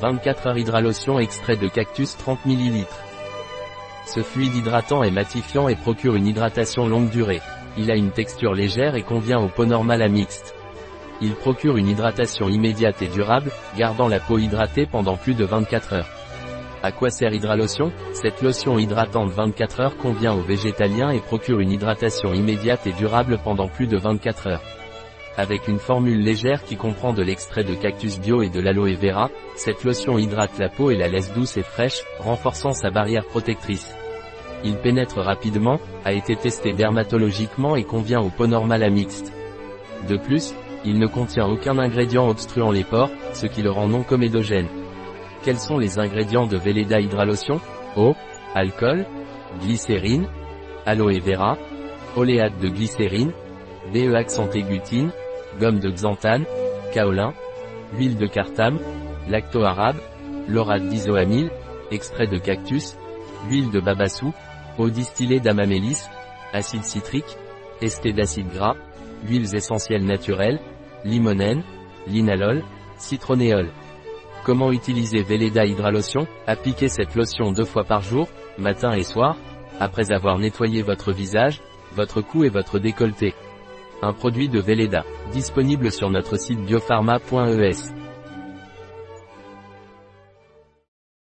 24 heures Hydralotion extrait de cactus 30 ml. Ce fluide hydratant est matifiant et procure une hydratation longue durée. Il a une texture légère et convient aux peaux normales à mixte. Il procure une hydratation immédiate et durable, gardant la peau hydratée pendant plus de 24 heures. À quoi sert Hydralotion? Cette lotion hydratante 24 heures convient aux végétaliens et procure une hydratation immédiate et durable pendant plus de 24 heures. Avec une formule légère qui comprend de l'extrait de cactus bio et de l'aloe vera, cette lotion hydrate la peau et la laisse douce et fraîche, renforçant sa barrière protectrice. Il pénètre rapidement, a été testé dermatologiquement et convient aux peaux normales à mixte. De plus, il ne contient aucun ingrédient obstruant les pores, ce qui le rend non comédogène. Quels sont les ingrédients de Velleda Hydralotion? Eau, alcool, glycérine, aloe vera, oléate de glycérine, DEaxanthégutine, gomme de xanthane, kaolin, huile de cartame, lacto-arabe, laurate extrait de cactus, huile de babassou, eau distillée d'amamélis, acide citrique, esté d'acide gras, huiles essentielles naturelles, limonène, linalol, citronnéol. Comment utiliser Velleda Hydralotion? Appliquez cette lotion deux fois par jour, matin et soir, après avoir nettoyé votre visage, votre cou et votre décolleté. Un produit de Velleda, disponible sur notre site biopharma.es.